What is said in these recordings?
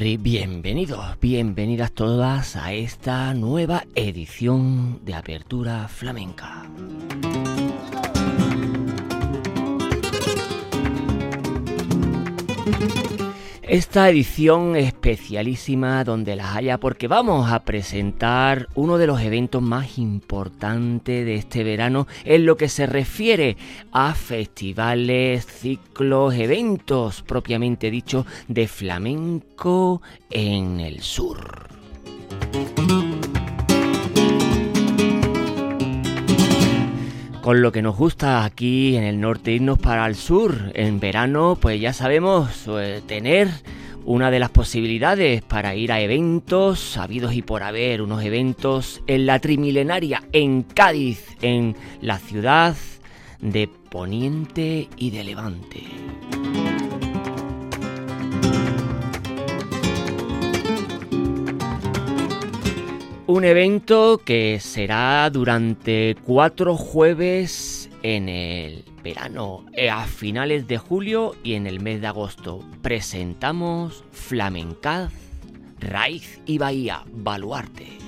Bienvenidos, bienvenidas todas a esta nueva edición de Apertura Flamenca. Esta edición especialísima donde las haya porque vamos a presentar uno de los eventos más importantes de este verano en lo que se refiere a festivales, ciclos, eventos propiamente dicho de flamenco en el sur. Con lo que nos gusta aquí en el norte irnos para el sur. En verano, pues ya sabemos eh, tener una de las posibilidades para ir a eventos, sabidos y por haber, unos eventos en la Trimilenaria, en Cádiz, en la ciudad de Poniente y de Levante. Un evento que será durante cuatro jueves en el verano, eh, a finales de julio y en el mes de agosto. Presentamos Flamencaz, Raíz y Bahía, Baluarte.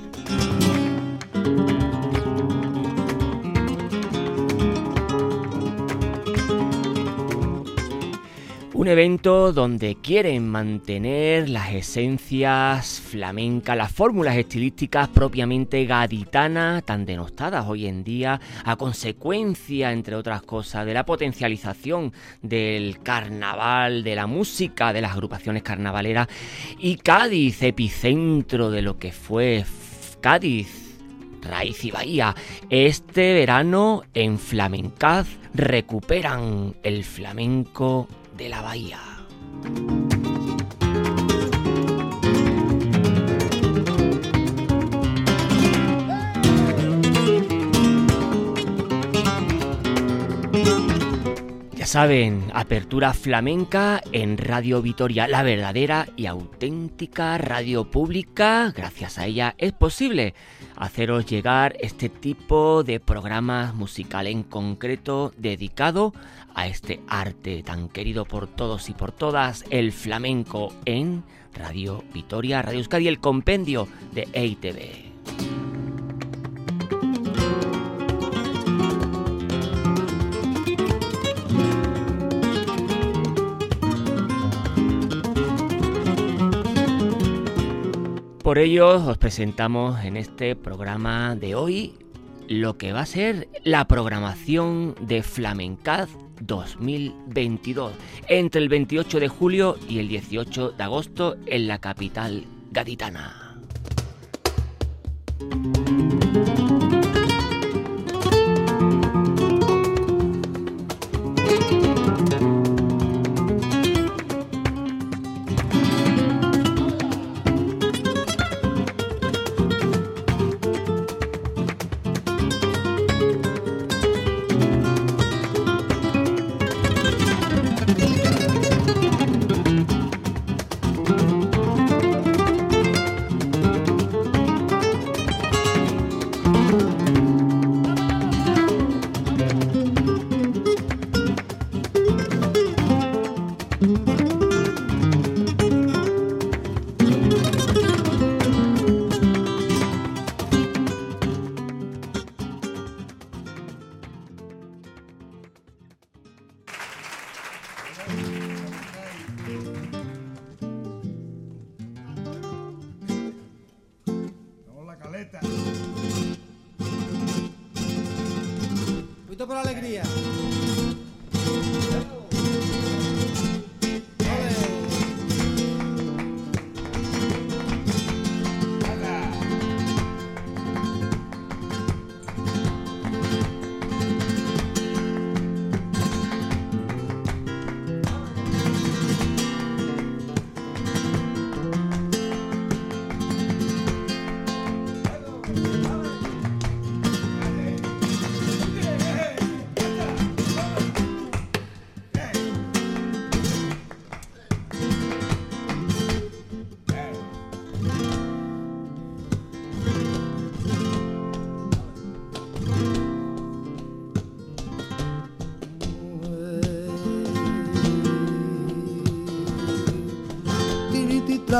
Un evento donde quieren mantener las esencias flamencas, las fórmulas estilísticas propiamente gaditanas, tan denostadas hoy en día, a consecuencia, entre otras cosas, de la potencialización del carnaval, de la música, de las agrupaciones carnavaleras, y Cádiz, epicentro de lo que fue Cádiz, Raíz y Bahía. Este verano en Flamencaz recuperan el flamenco de la bahía. Saben, apertura flamenca en Radio Vitoria, la verdadera y auténtica radio pública. Gracias a ella es posible haceros llegar este tipo de programas musical en concreto dedicado a este arte tan querido por todos y por todas, el flamenco en Radio Vitoria, Radio Euskadi, el compendio de EITV. Por ello os presentamos en este programa de hoy lo que va a ser la programación de Flamencaz 2022 entre el 28 de julio y el 18 de agosto en la capital gaditana.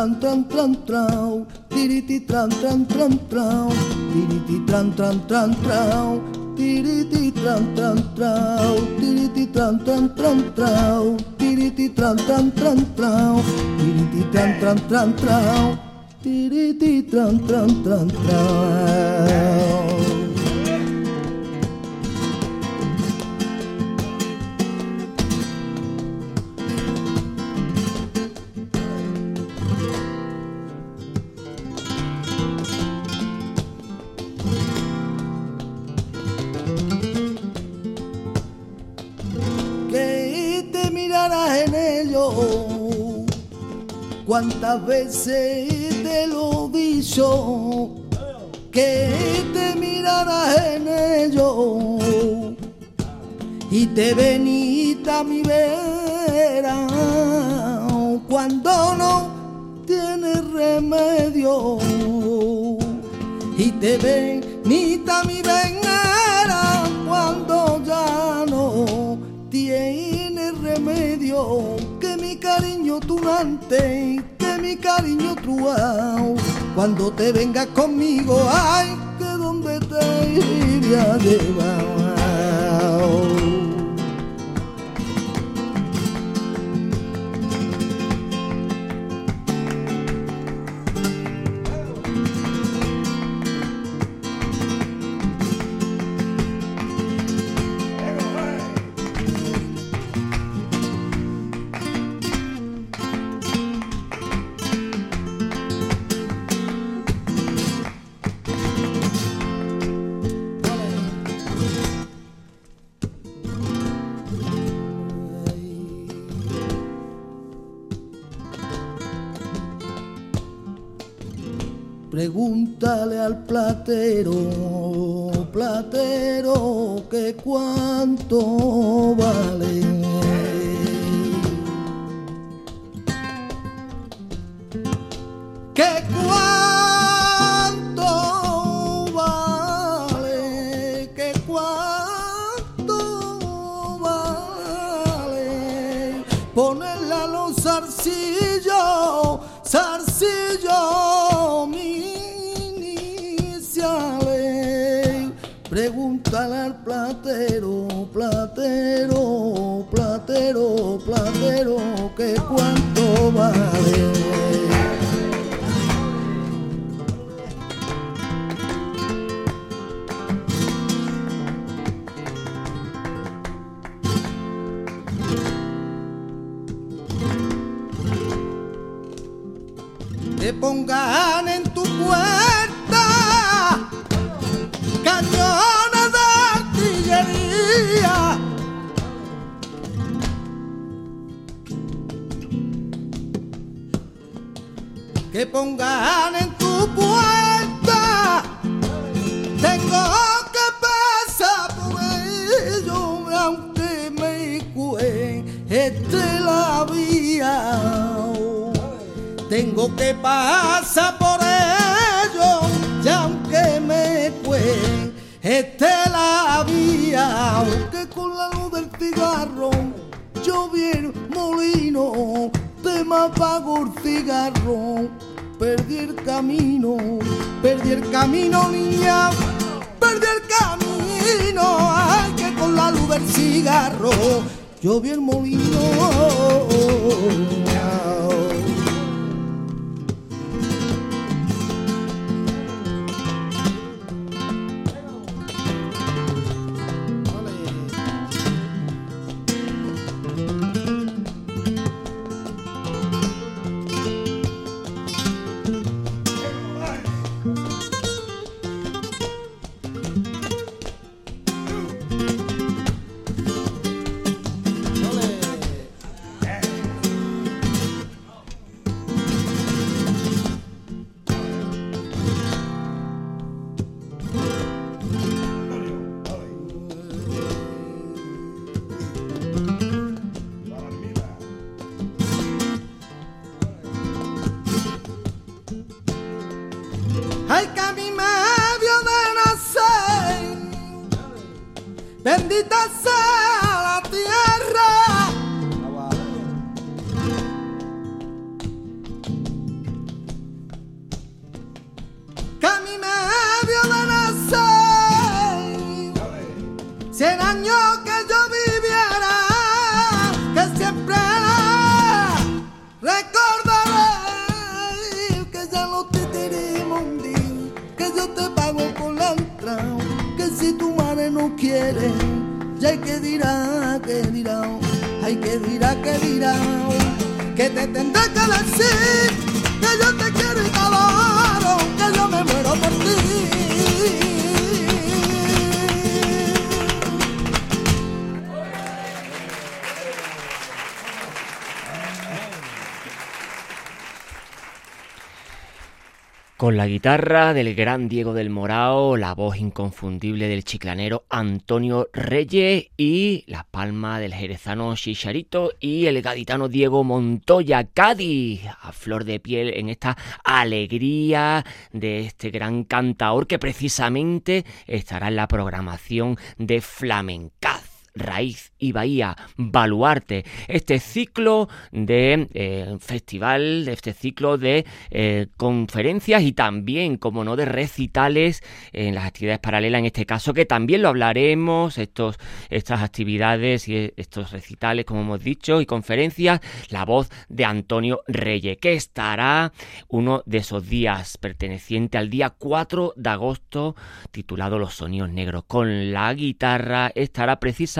Tran tran tran trau, tiriti tran tran tran trau, tiriti tran tran tran trau, tiriti tran tran trau, tiriti tran tran tran trau, tiriti tran tran tran trau, tiriti tran tran tran trau, tiriti tran tran tran trau. Cuántas veces te lo dicho que te mirarás en ello y te venita mi vera cuando no tienes remedio y te venita mi venera cuando ya no tienes remedio cariño tunante, que mi cariño truao. Cuando te vengas conmigo, ay, que donde te iría llevar. Pregúntale al platero, platero, que cuánto vale. Cuánto platero, platero, platero, que cuánto vale. Pongan pongan en tu puerta, tengo que pasar por ello, aunque me cueste la vía. Tengo que pasar por ello, y aunque me cueste la vía, aunque con la luz del cigarro yo bien molino, te me apago el cigarro, perdí el camino, perdí el camino niña, perdí el camino, ay que con la luz del cigarro yo vi el molino. La guitarra del gran Diego del Morao, la voz inconfundible del chiclanero Antonio Reyes y la palma del jerezano Chicharito y el gaditano Diego Montoya Cádiz, a flor de piel en esta alegría de este gran cantaor que precisamente estará en la programación de Flamencaz. Raíz y Bahía, Baluarte, este ciclo de eh, festival, este ciclo de eh, conferencias y también, como no, de recitales en las actividades paralelas, en este caso, que también lo hablaremos, estos, estas actividades y estos recitales, como hemos dicho, y conferencias, la voz de Antonio Reyes, que estará uno de esos días perteneciente al día 4 de agosto, titulado Los Sonidos Negros, con la guitarra, estará precisamente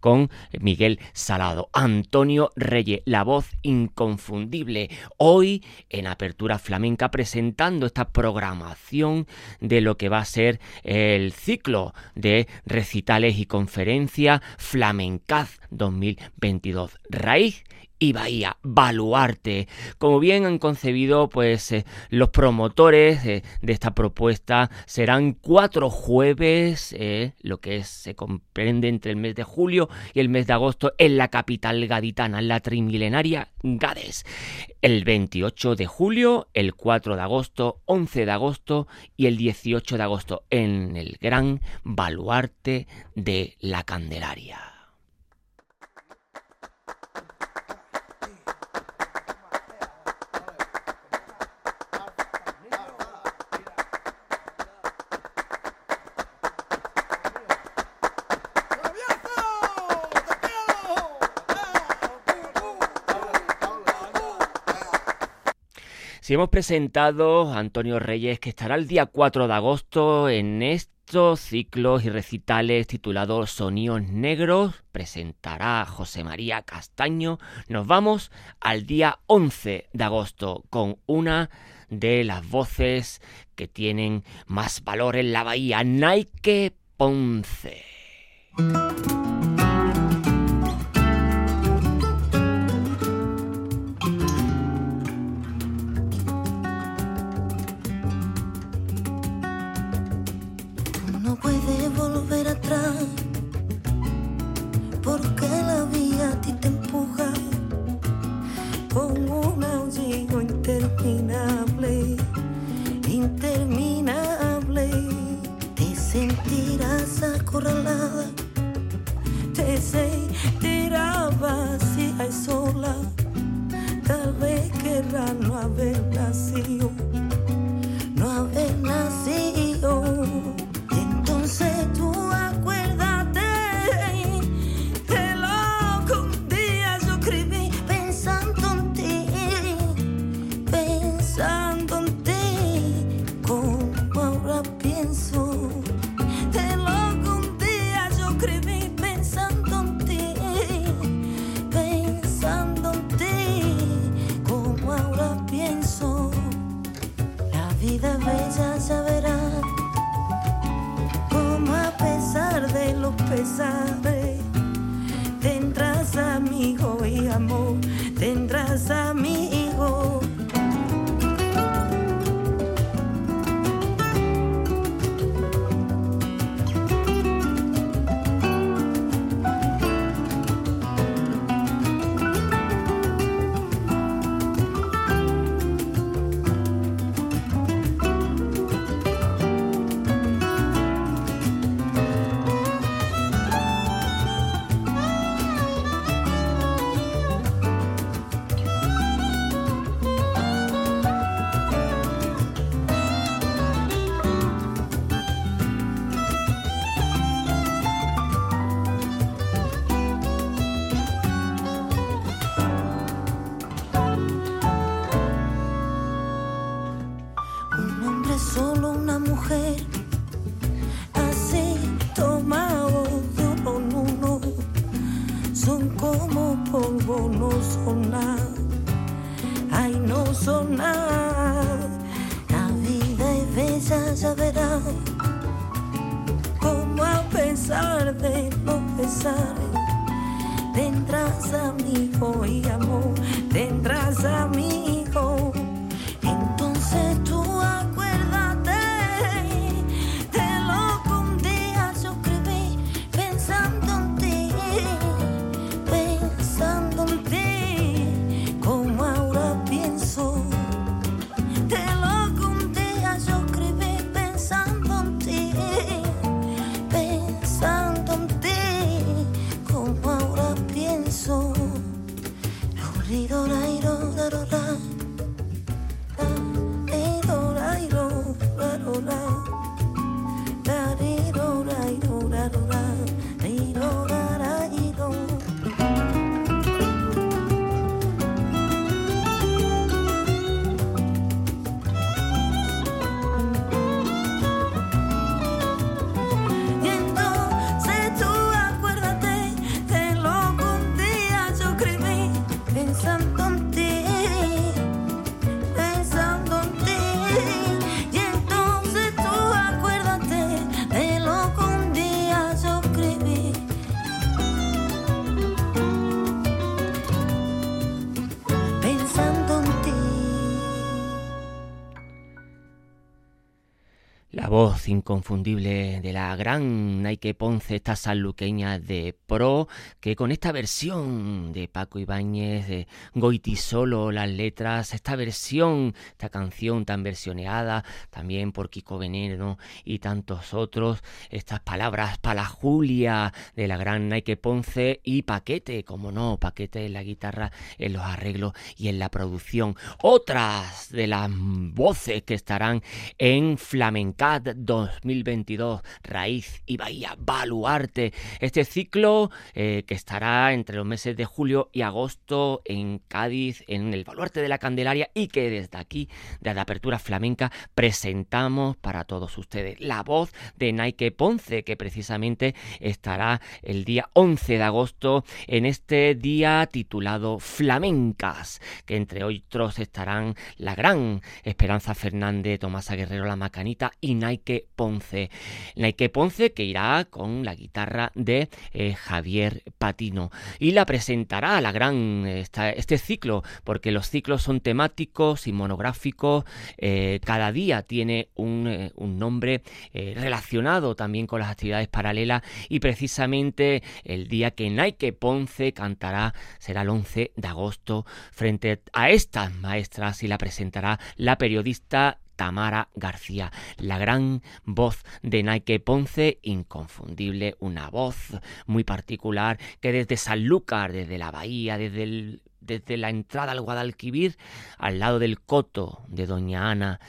con Miguel Salado. Antonio Reyes, la voz inconfundible, hoy en Apertura Flamenca presentando esta programación de lo que va a ser el ciclo de recitales y conferencias Flamencaz 2022. Raíz y Bahía, Baluarte. Como bien han concebido, pues eh, los promotores de esta propuesta serán cuatro jueves, eh, lo que se comprende entre el mes de julio y el mes de agosto en la capital gaditana, en la trimilenaria Gades. El 28 de julio, el 4 de agosto, 11 de agosto y el 18 de agosto en el gran Baluarte de la Candelaria. Si hemos presentado a Antonio Reyes, que estará el día 4 de agosto en estos ciclos y recitales titulados Sonidos Negros, presentará José María Castaño. Nos vamos al día 11 de agosto con una de las voces que tienen más valor en la bahía, Nike Ponce. Acorralada, te sentirás vacía y sola. Tal vez querrás no haber nacido, リドライドだろだ。Inconfundible de la gran Nike Ponce, esta sanluqueña de pro, que con esta versión de Paco Ibáñez, de Goiti Solo, las letras, esta versión, esta canción tan versioneada, también por Kiko Veneno y tantos otros, estas palabras para Julia de la gran Nike Ponce y Paquete, como no, Paquete en la guitarra, en los arreglos y en la producción. Otras de las voces que estarán en Flamencat 2022, Raíz y Bahía Baluarte. Este ciclo eh, que estará entre los meses de julio y agosto en Cádiz, en el Baluarte de la Candelaria y que desde aquí, de la Apertura Flamenca, presentamos para todos ustedes. La voz de Nike Ponce, que precisamente estará el día 11 de agosto en este día titulado Flamencas, que entre otros estarán la gran Esperanza Fernández, Tomasa Guerrero La Macanita y Nike Ponce. Nike Ponce que irá con la guitarra de eh, Javier Patino y la presentará la gran este ciclo, porque los ciclos son temáticos y monográficos, eh, cada día tiene un, eh, un nombre relacionado también con las actividades paralelas y precisamente el día que Nike Ponce cantará será el 11 de agosto frente a estas maestras y la presentará la periodista Tamara García, la gran voz de Nike Ponce, inconfundible, una voz muy particular que desde Sanlúcar, desde la bahía, desde desde la entrada al Guadalquivir, al lado del coto de Doña Ana,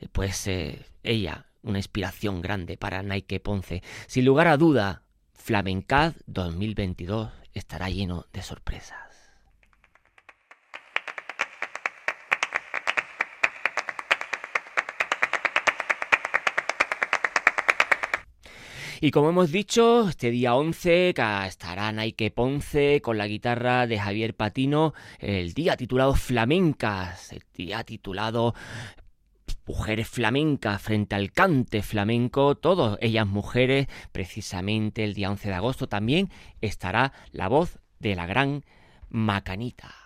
eh, pues eh, ella, una inspiración grande para Nike Ponce. Sin lugar a duda, Flamencad 2022 estará lleno de sorpresas. Y como hemos dicho, este día 11 ca- estará Nike Ponce con la guitarra de Javier Patino, el día titulado Flamencas, el día titulado Mujeres flamencas frente al cante flamenco, todas ellas mujeres, precisamente el día 11 de agosto también estará la voz de la gran Macanita.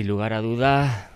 Sin lugar a dudas,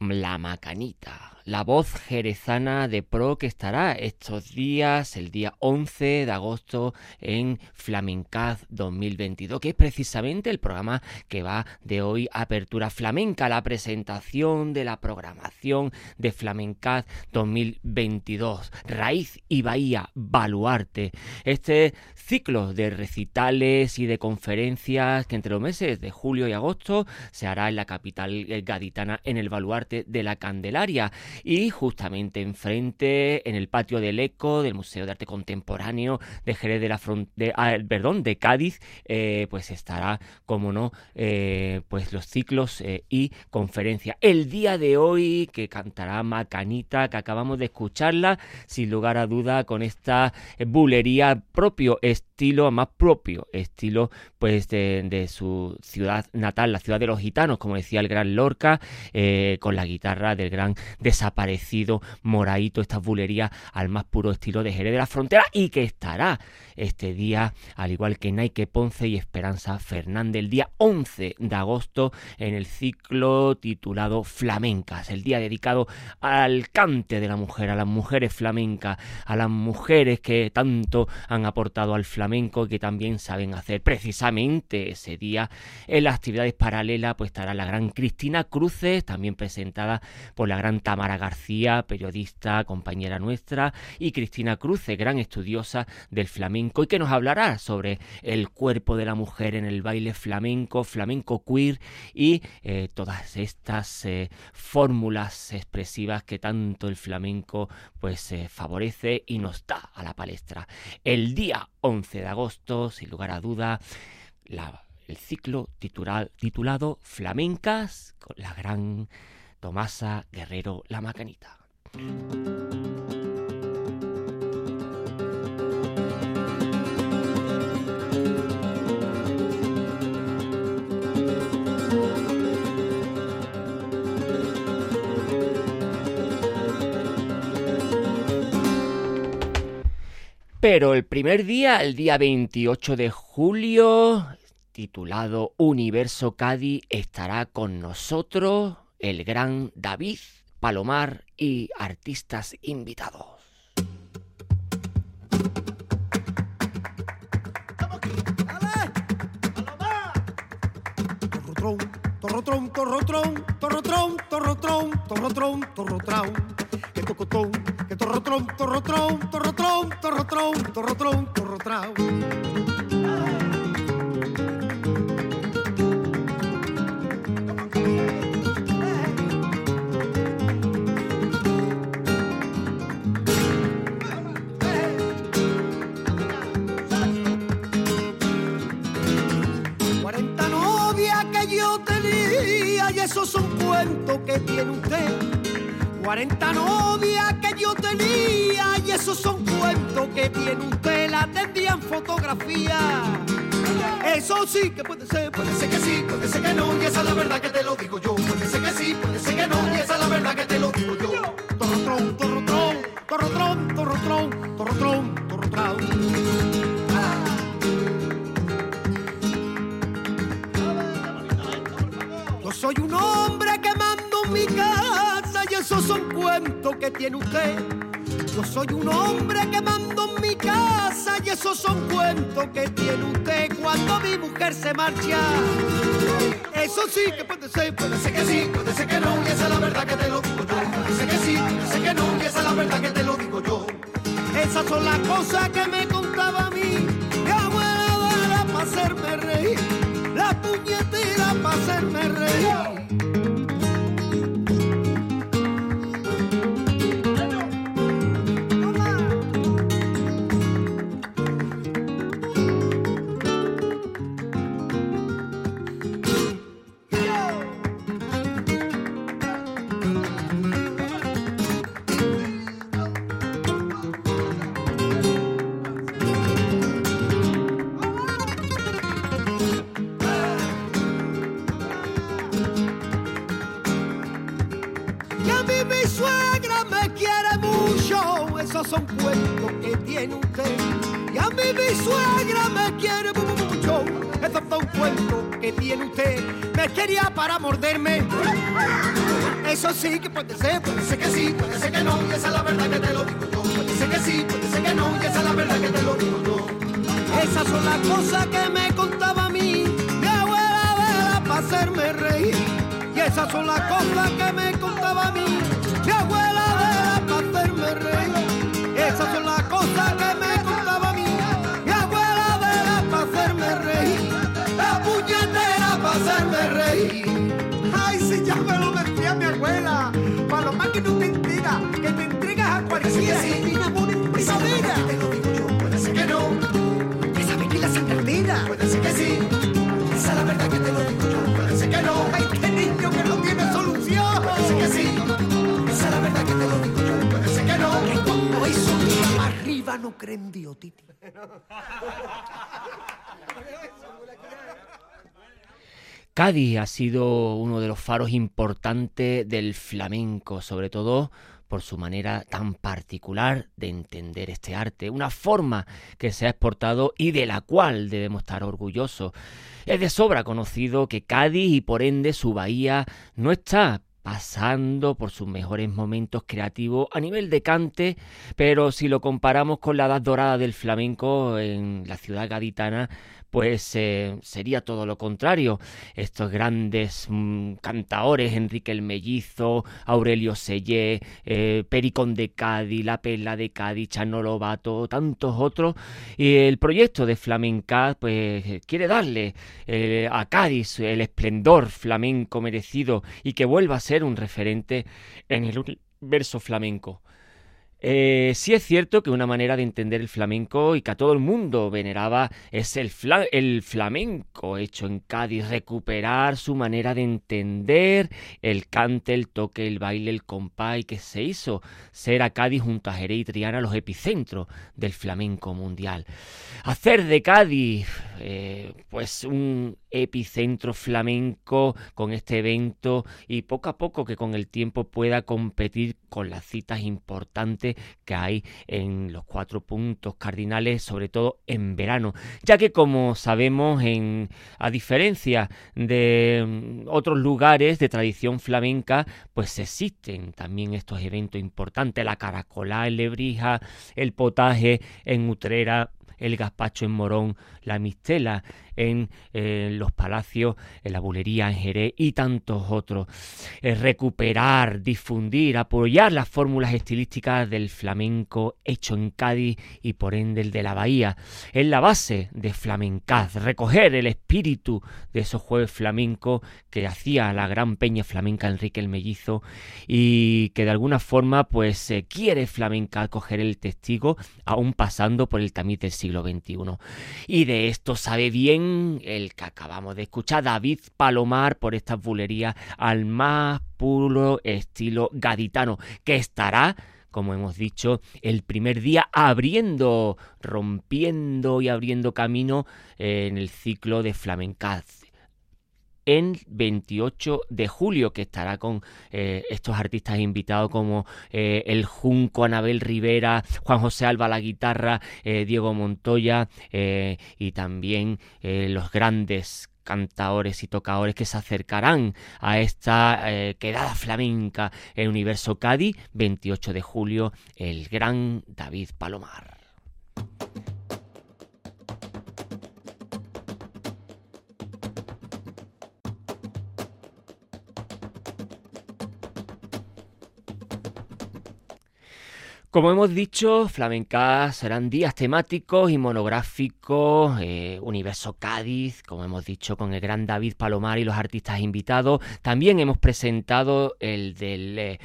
la macanita la voz jerezana de pro que estará estos días, el día 11 de agosto en Flamencaz 2022, que es precisamente el programa que va de hoy Apertura Flamenca, la presentación de la programación de Flamencaz 2022, Raíz y Bahía, Baluarte. Este ciclo de recitales y de conferencias que entre los meses de julio y agosto se hará en la capital gaditana en el Baluarte de la Candelaria y justamente enfrente en el patio del ECO del Museo de Arte Contemporáneo de Jerez de la Frontera, ah, perdón, de Cádiz, eh, pues estará, como no, eh, pues los ciclos eh, y conferencias. El día de hoy que cantará Macanita, que acabamos de escucharla, sin lugar a duda, con esta bulería propio más propio estilo, pues de, su ciudad natal, la ciudad de los gitanos, como decía el gran Lorca, con la guitarra del gran desaparecido Moraito, esta bulería al más puro estilo de Jerez de la Frontera y que estará este día, al igual que Nike Ponce y Esperanza Fernández, el día 11 de agosto en el ciclo titulado Flamencas, el día dedicado al cante de la mujer, a las mujeres flamencas, a las mujeres que tanto han aportado al flamenco y que también saben hacer precisamente ese día en las actividades paralelas pues estará la gran Cristina Cruces, también presentada por la gran Tamara García, periodista, compañera nuestra, y Cristina Cruces, gran estudiosa del flamenco y que nos hablará sobre el cuerpo de la mujer en el baile flamenco, flamenco queer y eh, todas estas eh, fórmulas expresivas que tanto el flamenco pues eh, favorece y nos da a la palestra. El día 11 de agosto, sin lugar a duda, el ciclo titulado Flamencas con la gran Tomasa Guerrero La Macanita. Pero el primer día, el día 28 de julio, titulado Universo Cádiz, estará con nosotros el gran David Palomar y artistas invitados. Torrotrón, torrotrón, torrotrón, torrotrón, torrotrón, torrotrón, que tocotón, que torrotrón, torrotrón, torrotrón, torrotrón, torrotrón, torrotrón. 40 novias que yo tenía y esos son cuentos que tiene usted. 40 novias que yo tenía y esos son cuentos que tiene usted. La tendrían fotografía. Eso sí que puede ser, puede ser que sí, puede ser que no, y esa es la verdad que te lo digo yo. Puede ser que sí, puede ser que no, y esa es la verdad que te lo digo yo. Torrotrón, torrotrón, torrotrón, torrotrón, torrotrón. Yo soy un hombre que mando mi casa y esos son cuentos que tiene usted. Yo soy un hombre que mando en mi casa y esos son cuentos que tiene usted cuando mi mujer se marcha. Eso sí que puede ser, puede ser que sí, puede ser que no, y esa es la verdad que te lo digo yo. Puede ser que sí, puede ser que no, y esa es la verdad que te lo digo yo. Esas son las cosas que me contaba a mí, mi abuela para hacerme reír, la puñetera para hacerme reír. Que tiene usted. Me quería para morderme. Eso sí que puede ser, puede ser que sí, puede ser que no, y esa es la verdad que te lo digo yo. Puede ser que sí, puede ser que no, y esa es la verdad que te lo digo yo. Esas son las cosas que me contaba a mí, mi abuela Vela para hacerme reír. Y esas son las cosas que me no Dios, Titi. Cádiz ha sido uno de los faros importantes del flamenco, sobre todo por su manera tan particular de entender este arte, una forma que se ha exportado y de la cual debemos estar orgullosos. Es de sobra conocido que Cádiz y por ende su bahía no está pasando por sus mejores momentos creativos a nivel de cante, pero si lo comparamos con la edad dorada del flamenco en la ciudad gaditana, pues eh, sería todo lo contrario. Estos grandes mm, cantaores, Enrique el Mellizo, Aurelio Sellé, eh, Pericón de Cádiz, La Pela de Cádiz, Chano Lobato, tantos otros, y el proyecto de Flamenca pues quiere darle eh, a Cádiz el esplendor flamenco merecido y que vuelva a ser un referente en el universo flamenco. Eh, sí es cierto que una manera de entender el flamenco y que a todo el mundo veneraba es el, fla- el flamenco hecho en Cádiz, recuperar su manera de entender el cante, el toque, el baile, el compás y que se hizo ser a Cádiz junto a Jerez y Triana los epicentros del flamenco mundial. Hacer de Cádiz eh, pues un epicentro flamenco con este evento y poco a poco que con el tiempo pueda competir con las citas importantes que hay en los cuatro puntos cardinales, sobre todo en verano, ya que como sabemos, en, a diferencia de mm, otros lugares de tradición flamenca, pues existen también estos eventos importantes, la caracolá en Lebrija, el potaje en Utrera, el gazpacho en Morón, la mistela en eh, los palacios, en la bulería en Jerez y tantos otros. Eh, recuperar, difundir, apoyar las fórmulas estilísticas del flamenco hecho en Cádiz y por ende el de la Bahía. Es la base de Flamencaz, recoger el espíritu de esos jueves flamencos que hacía la gran peña flamenca Enrique el Mellizo y que de alguna forma pues se quiere flamenca coger el testigo aún pasando por el tamiz siglo XXI. Y de esto sabe bien el que acabamos de escuchar, David Palomar, por estas bulerías al más puro estilo gaditano, que estará como hemos dicho, el primer día abriendo, rompiendo y abriendo camino en el ciclo de Flamencaz. En 28 de julio, que estará con eh, estos artistas invitados como eh, el Junco, Anabel Rivera, Juan José Alba la guitarra, eh, Diego Montoya y también los grandes cantadores y tocadores que se acercarán a esta quedada flamenca en Universo Cádiz, 28 de julio, el gran David Palomar. Como hemos dicho, Flamenca serán días temáticos y monográficos, eh, Universo Cádiz, como hemos dicho, con el gran David Palomar y los artistas invitados. También hemos presentado el del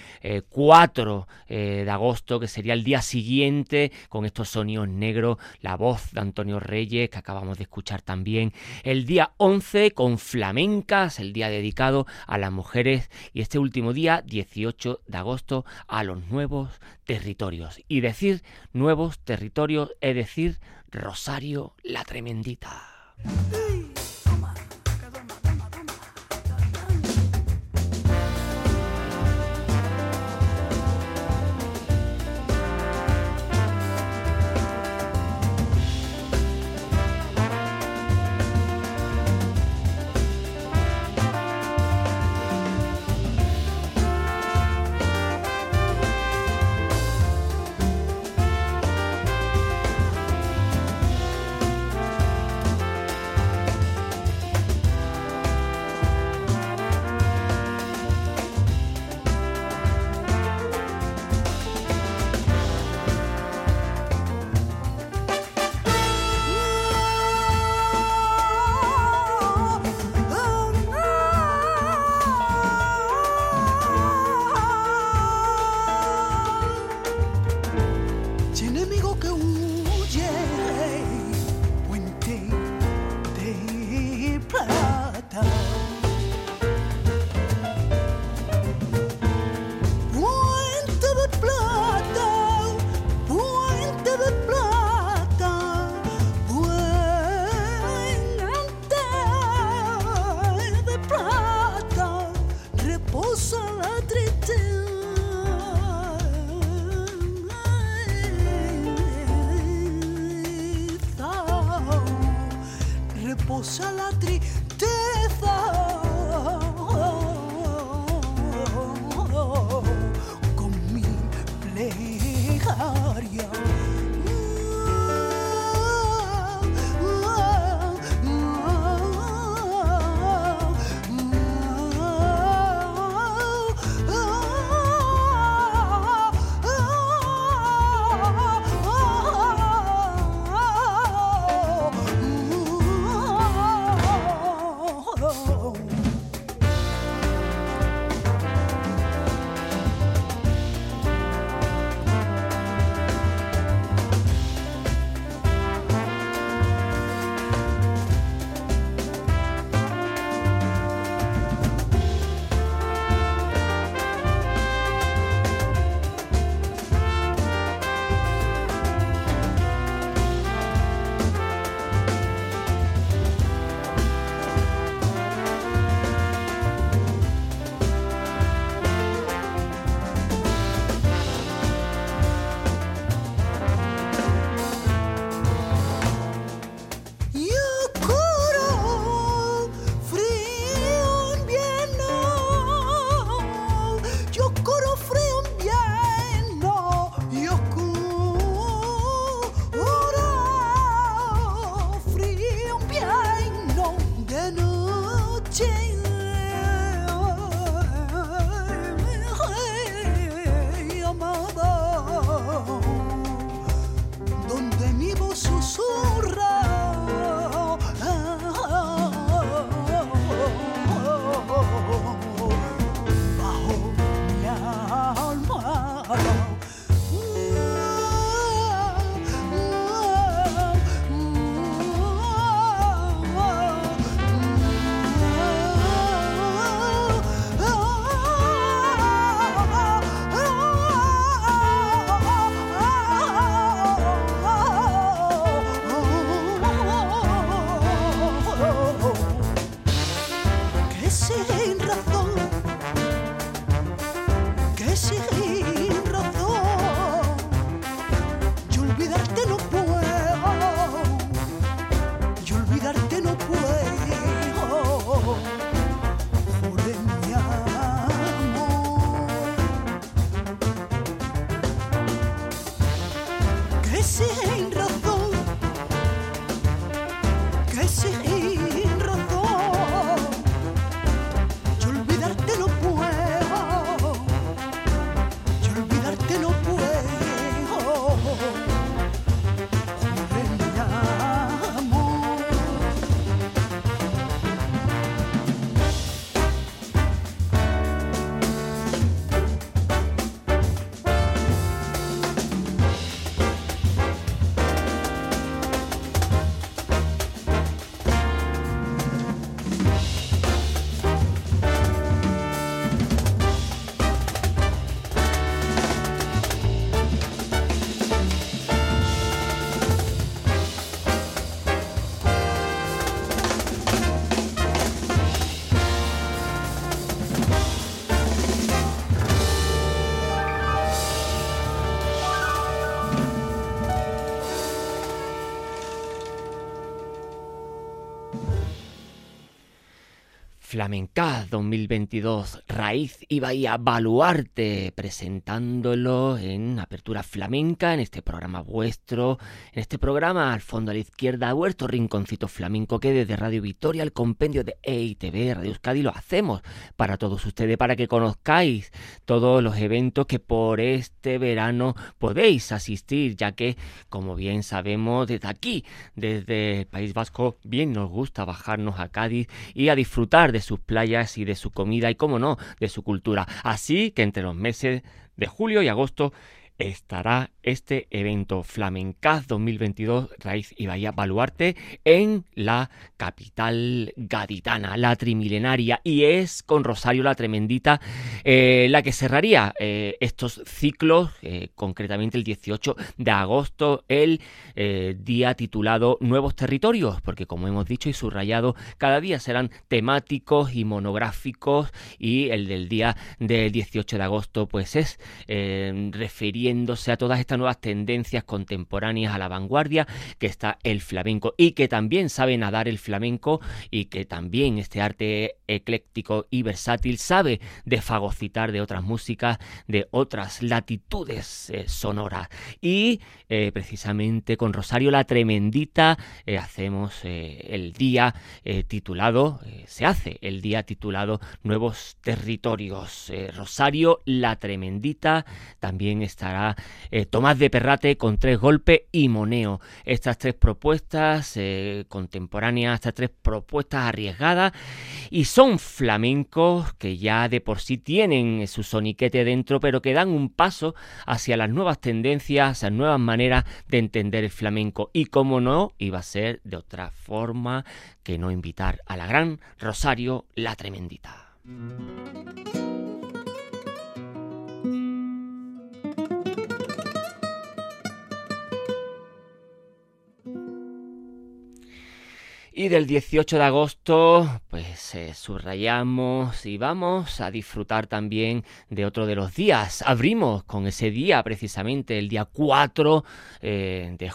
4 eh, eh, de agosto, que sería el día siguiente, con estos sonidos negros, la voz de Antonio Reyes, que acabamos de escuchar también. El día 11 con Flamencas, el día dedicado a las mujeres. Y este último día, 18 de agosto, a los nuevos territorios. Y decir nuevos territorios es decir Rosario la Tremendita. Flamencaz 2022, Raíz y Bahía Baluarte, presentándolo en Apertura Flamenca, en este programa vuestro, en este programa al fondo a la izquierda, vuestro rinconcito flamenco que desde Radio Victoria, el compendio de EITV, Radio Euskadi, lo hacemos para todos ustedes, para que conozcáis todos los eventos que por este verano podéis asistir, ya que, como bien sabemos, desde aquí, desde el País Vasco, bien nos gusta bajarnos a Cádiz y a disfrutar de sus playas y de su comida y, como no, de su cultura. Así que entre los meses de julio y agosto estará este evento Flamencaz 2022 Raíz y Bahía Baluarte en la capital gaditana, la trimilenaria, y es con Rosario la Tremendita eh, la que cerraría eh, estos ciclos, eh, concretamente el 18 de agosto, el día titulado Nuevos Territorios, porque como hemos dicho y subrayado, cada día serán temáticos y monográficos y el del día del 18 de agosto pues es eh, a todas estas nuevas tendencias contemporáneas a la vanguardia que está el flamenco y que también sabe nadar el flamenco y que también este arte ecléctico y versátil sabe de fagocitar de otras músicas, de otras latitudes eh, sonoras. Y eh, precisamente con Rosario la Tremendita eh, hacemos el día titulado, se hace el día titulado Nuevos Territorios. Rosario la Tremendita, también estará eh, Tomás de Perrate con tres golpes y moneo. Estas tres propuestas eh, contemporáneas, estas tres propuestas arriesgadas y son flamencos que ya de por sí tienen su soniquete dentro, pero que dan un paso hacia las nuevas tendencias, hacia nuevas maneras de entender el flamenco. Y como no, iba a ser de otra forma que no invitar a la gran Rosario la Tremendita. Y del 18 de agosto, pues eh, subrayamos y vamos a disfrutar también de otro de los días. Abrimos con ese día, precisamente el día 4 eh, de,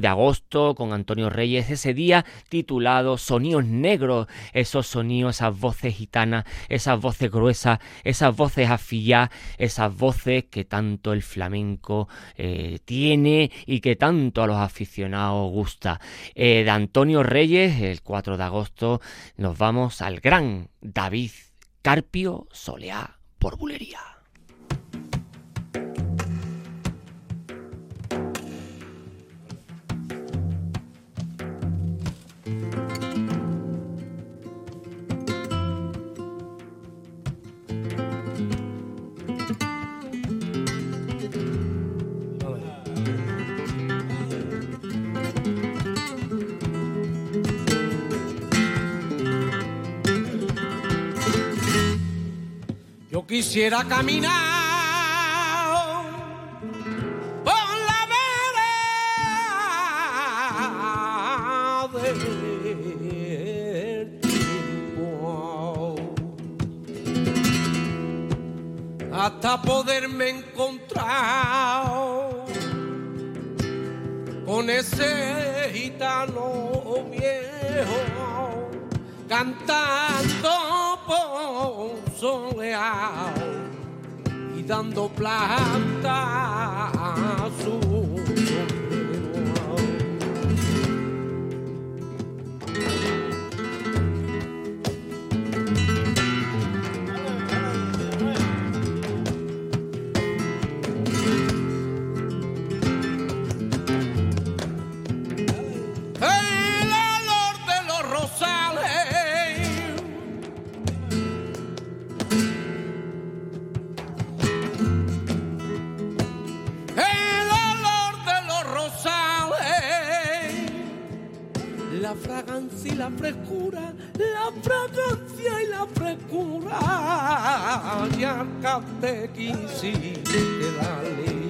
de agosto, con Antonio Reyes, ese día titulado Sonidos Negros, esos sonidos, esas voces gitanas, esas voces gruesas, esas voces afilladas, esas voces que tanto el flamenco eh, tiene y que tanto a los aficionados gusta. De Antonio Reyes, el 4 de agosto, nos vamos al gran David Carpio Soleá por Bulería. Quisiera caminar y la frescura, ya te quisiste darle.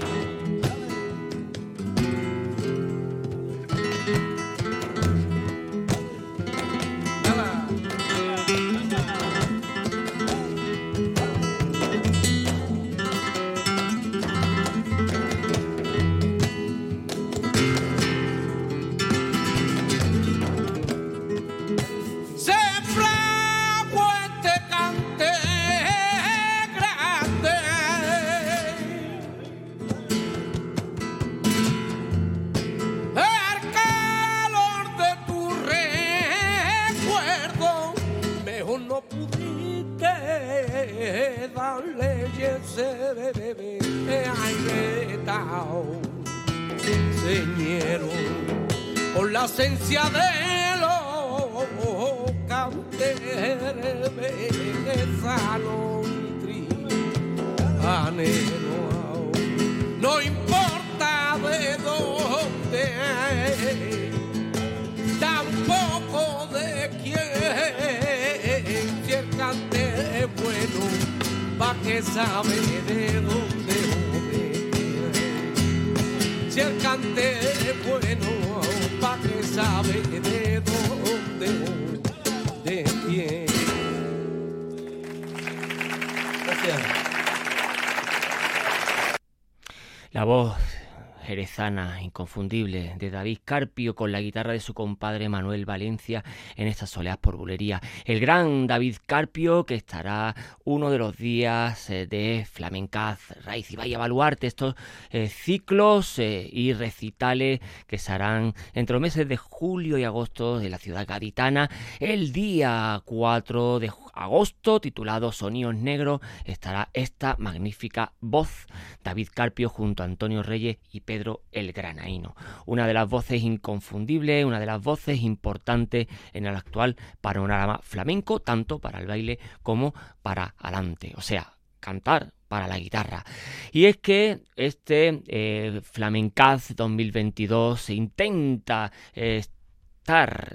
Bebé agrietao, señero con la esencia de los canteres venezano y trianero. Pa' que sabe de dónde o de quién. Si el cante es bueno, pa' que sabe de dónde o de quién. Gracias. La voz jerezana, inconfundible, de David Carpio con la guitarra de su compadre Manuel Valencia en esta soleas por bulería. El gran David Carpio que estará uno de los días eh, de Flamencaz Raíz y vaya a evaluarte estos eh, ciclos eh, y recitales que se harán entre los meses de julio y agosto de la ciudad gaditana. El día 4 de agosto, titulado Sonidos Negros, estará esta magnífica voz, David Carpio junto a Antonio Reyes y Pedro el Granaíno. Una de las voces inconfundibles, una de las voces importantes en el actual panorama flamenco, tanto para el baile como para adelante. O sea, cantar para la guitarra. Y es que este eh, Flamencaz 2022 se intenta eh,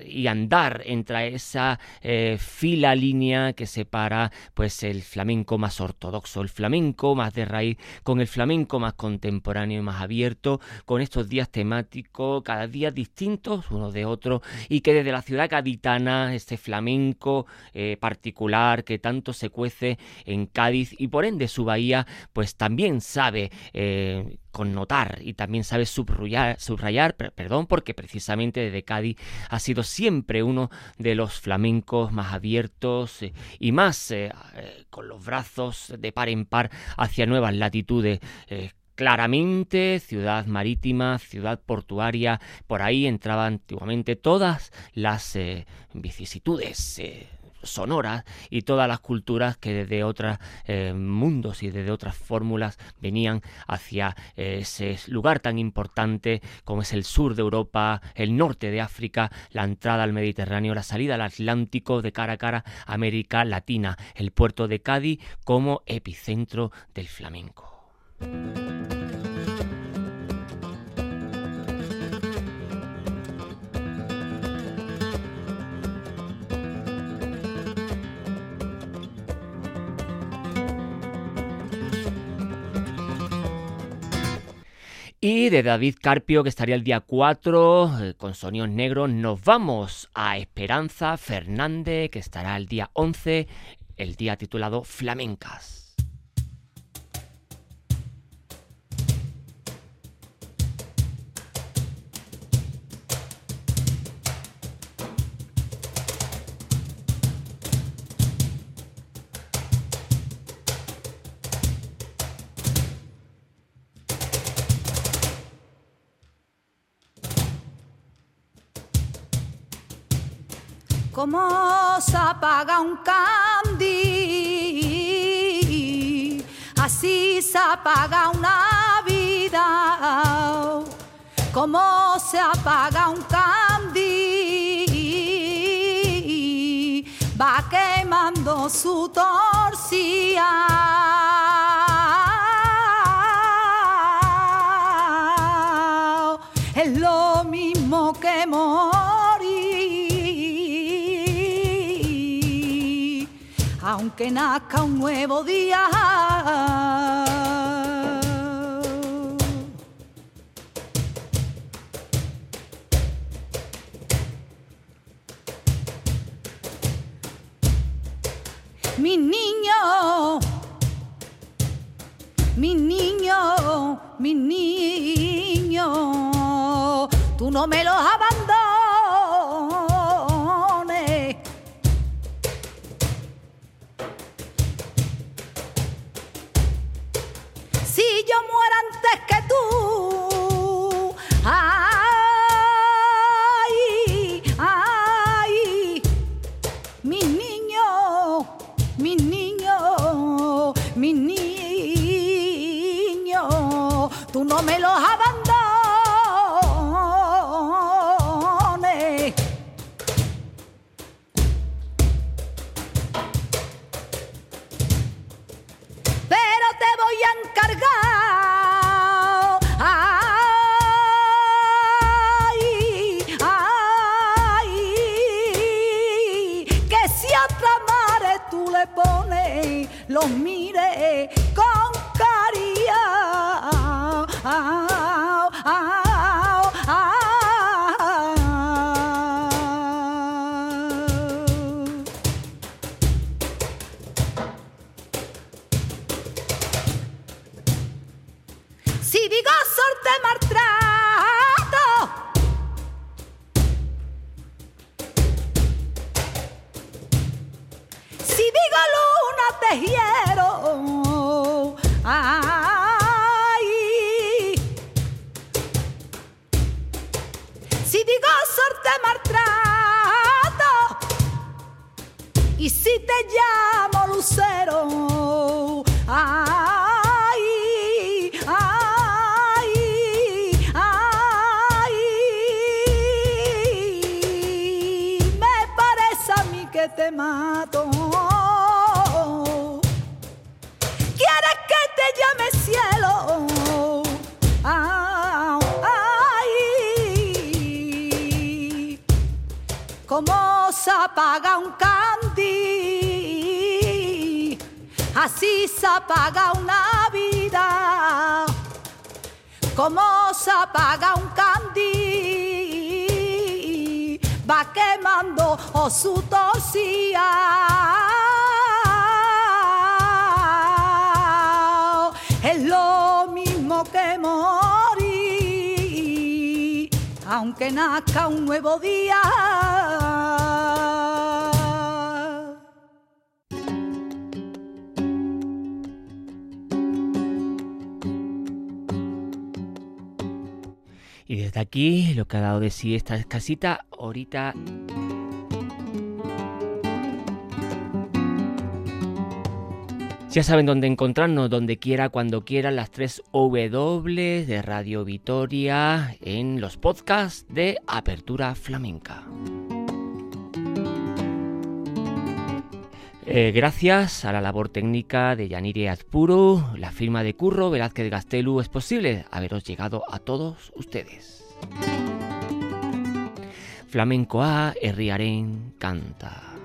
y andar entre esa eh, fila línea que separa pues el flamenco más ortodoxo, el flamenco más de raíz, con el flamenco más contemporáneo y más abierto, con estos días temáticos cada día distintos unos de otros y que desde la ciudad gaditana este flamenco eh, particular que tanto se cuece en Cádiz y por ende su bahía pues también sabe eh, connotar y también sabe subrayar, subrayar per- perdón, porque precisamente desde Cádiz ha sido siempre uno de los flamencos más abiertos eh, y más eh, eh, con los brazos de par en par hacia nuevas latitudes. Claramente, ciudad marítima, ciudad portuaria, por ahí entraban antiguamente todas las vicisitudes sonoras y todas las culturas que desde otros eh, mundos y desde otras fórmulas venían hacia eh, ese lugar tan importante como es el sur de Europa, el norte de África, la entrada al Mediterráneo, la salida al Atlántico de cara a cara América Latina, el puerto de Cádiz como epicentro del flamenco. Y de David Carpio, que estaría el día 4 eh, con Sonidos Negros, nos vamos a Esperanza Fernández, que estará el día 11, el día titulado Flamencas. Como se apaga un candil, así se apaga una vida. Como se apaga un candil, va quemando su torcilla. Es lo mismo que aunque nazca un nuevo día. Mi niño, mi niño, mi niño, tú no me los abandones. Te mato. ¿Quieres que te llame cielo? Ah, ay, como se apaga un candil, así se apaga una vida. Como se apaga un candil, va quemando o su tosía. Es lo mismo que morir, aunque nazca un nuevo día. Y desde aquí, lo que ha dado de sí esta casita, ahorita Ya saben dónde encontrarnos, donde quiera, cuando quieran, las tres W de Radio Vitoria en los podcasts de Apertura Flamenca. Eh, gracias a la labor técnica de Yanire Azpuru, la firma de Curro Velázquez Gastelu, es posible haberos llegado a todos ustedes. Flamenco A, Herriaren, canta.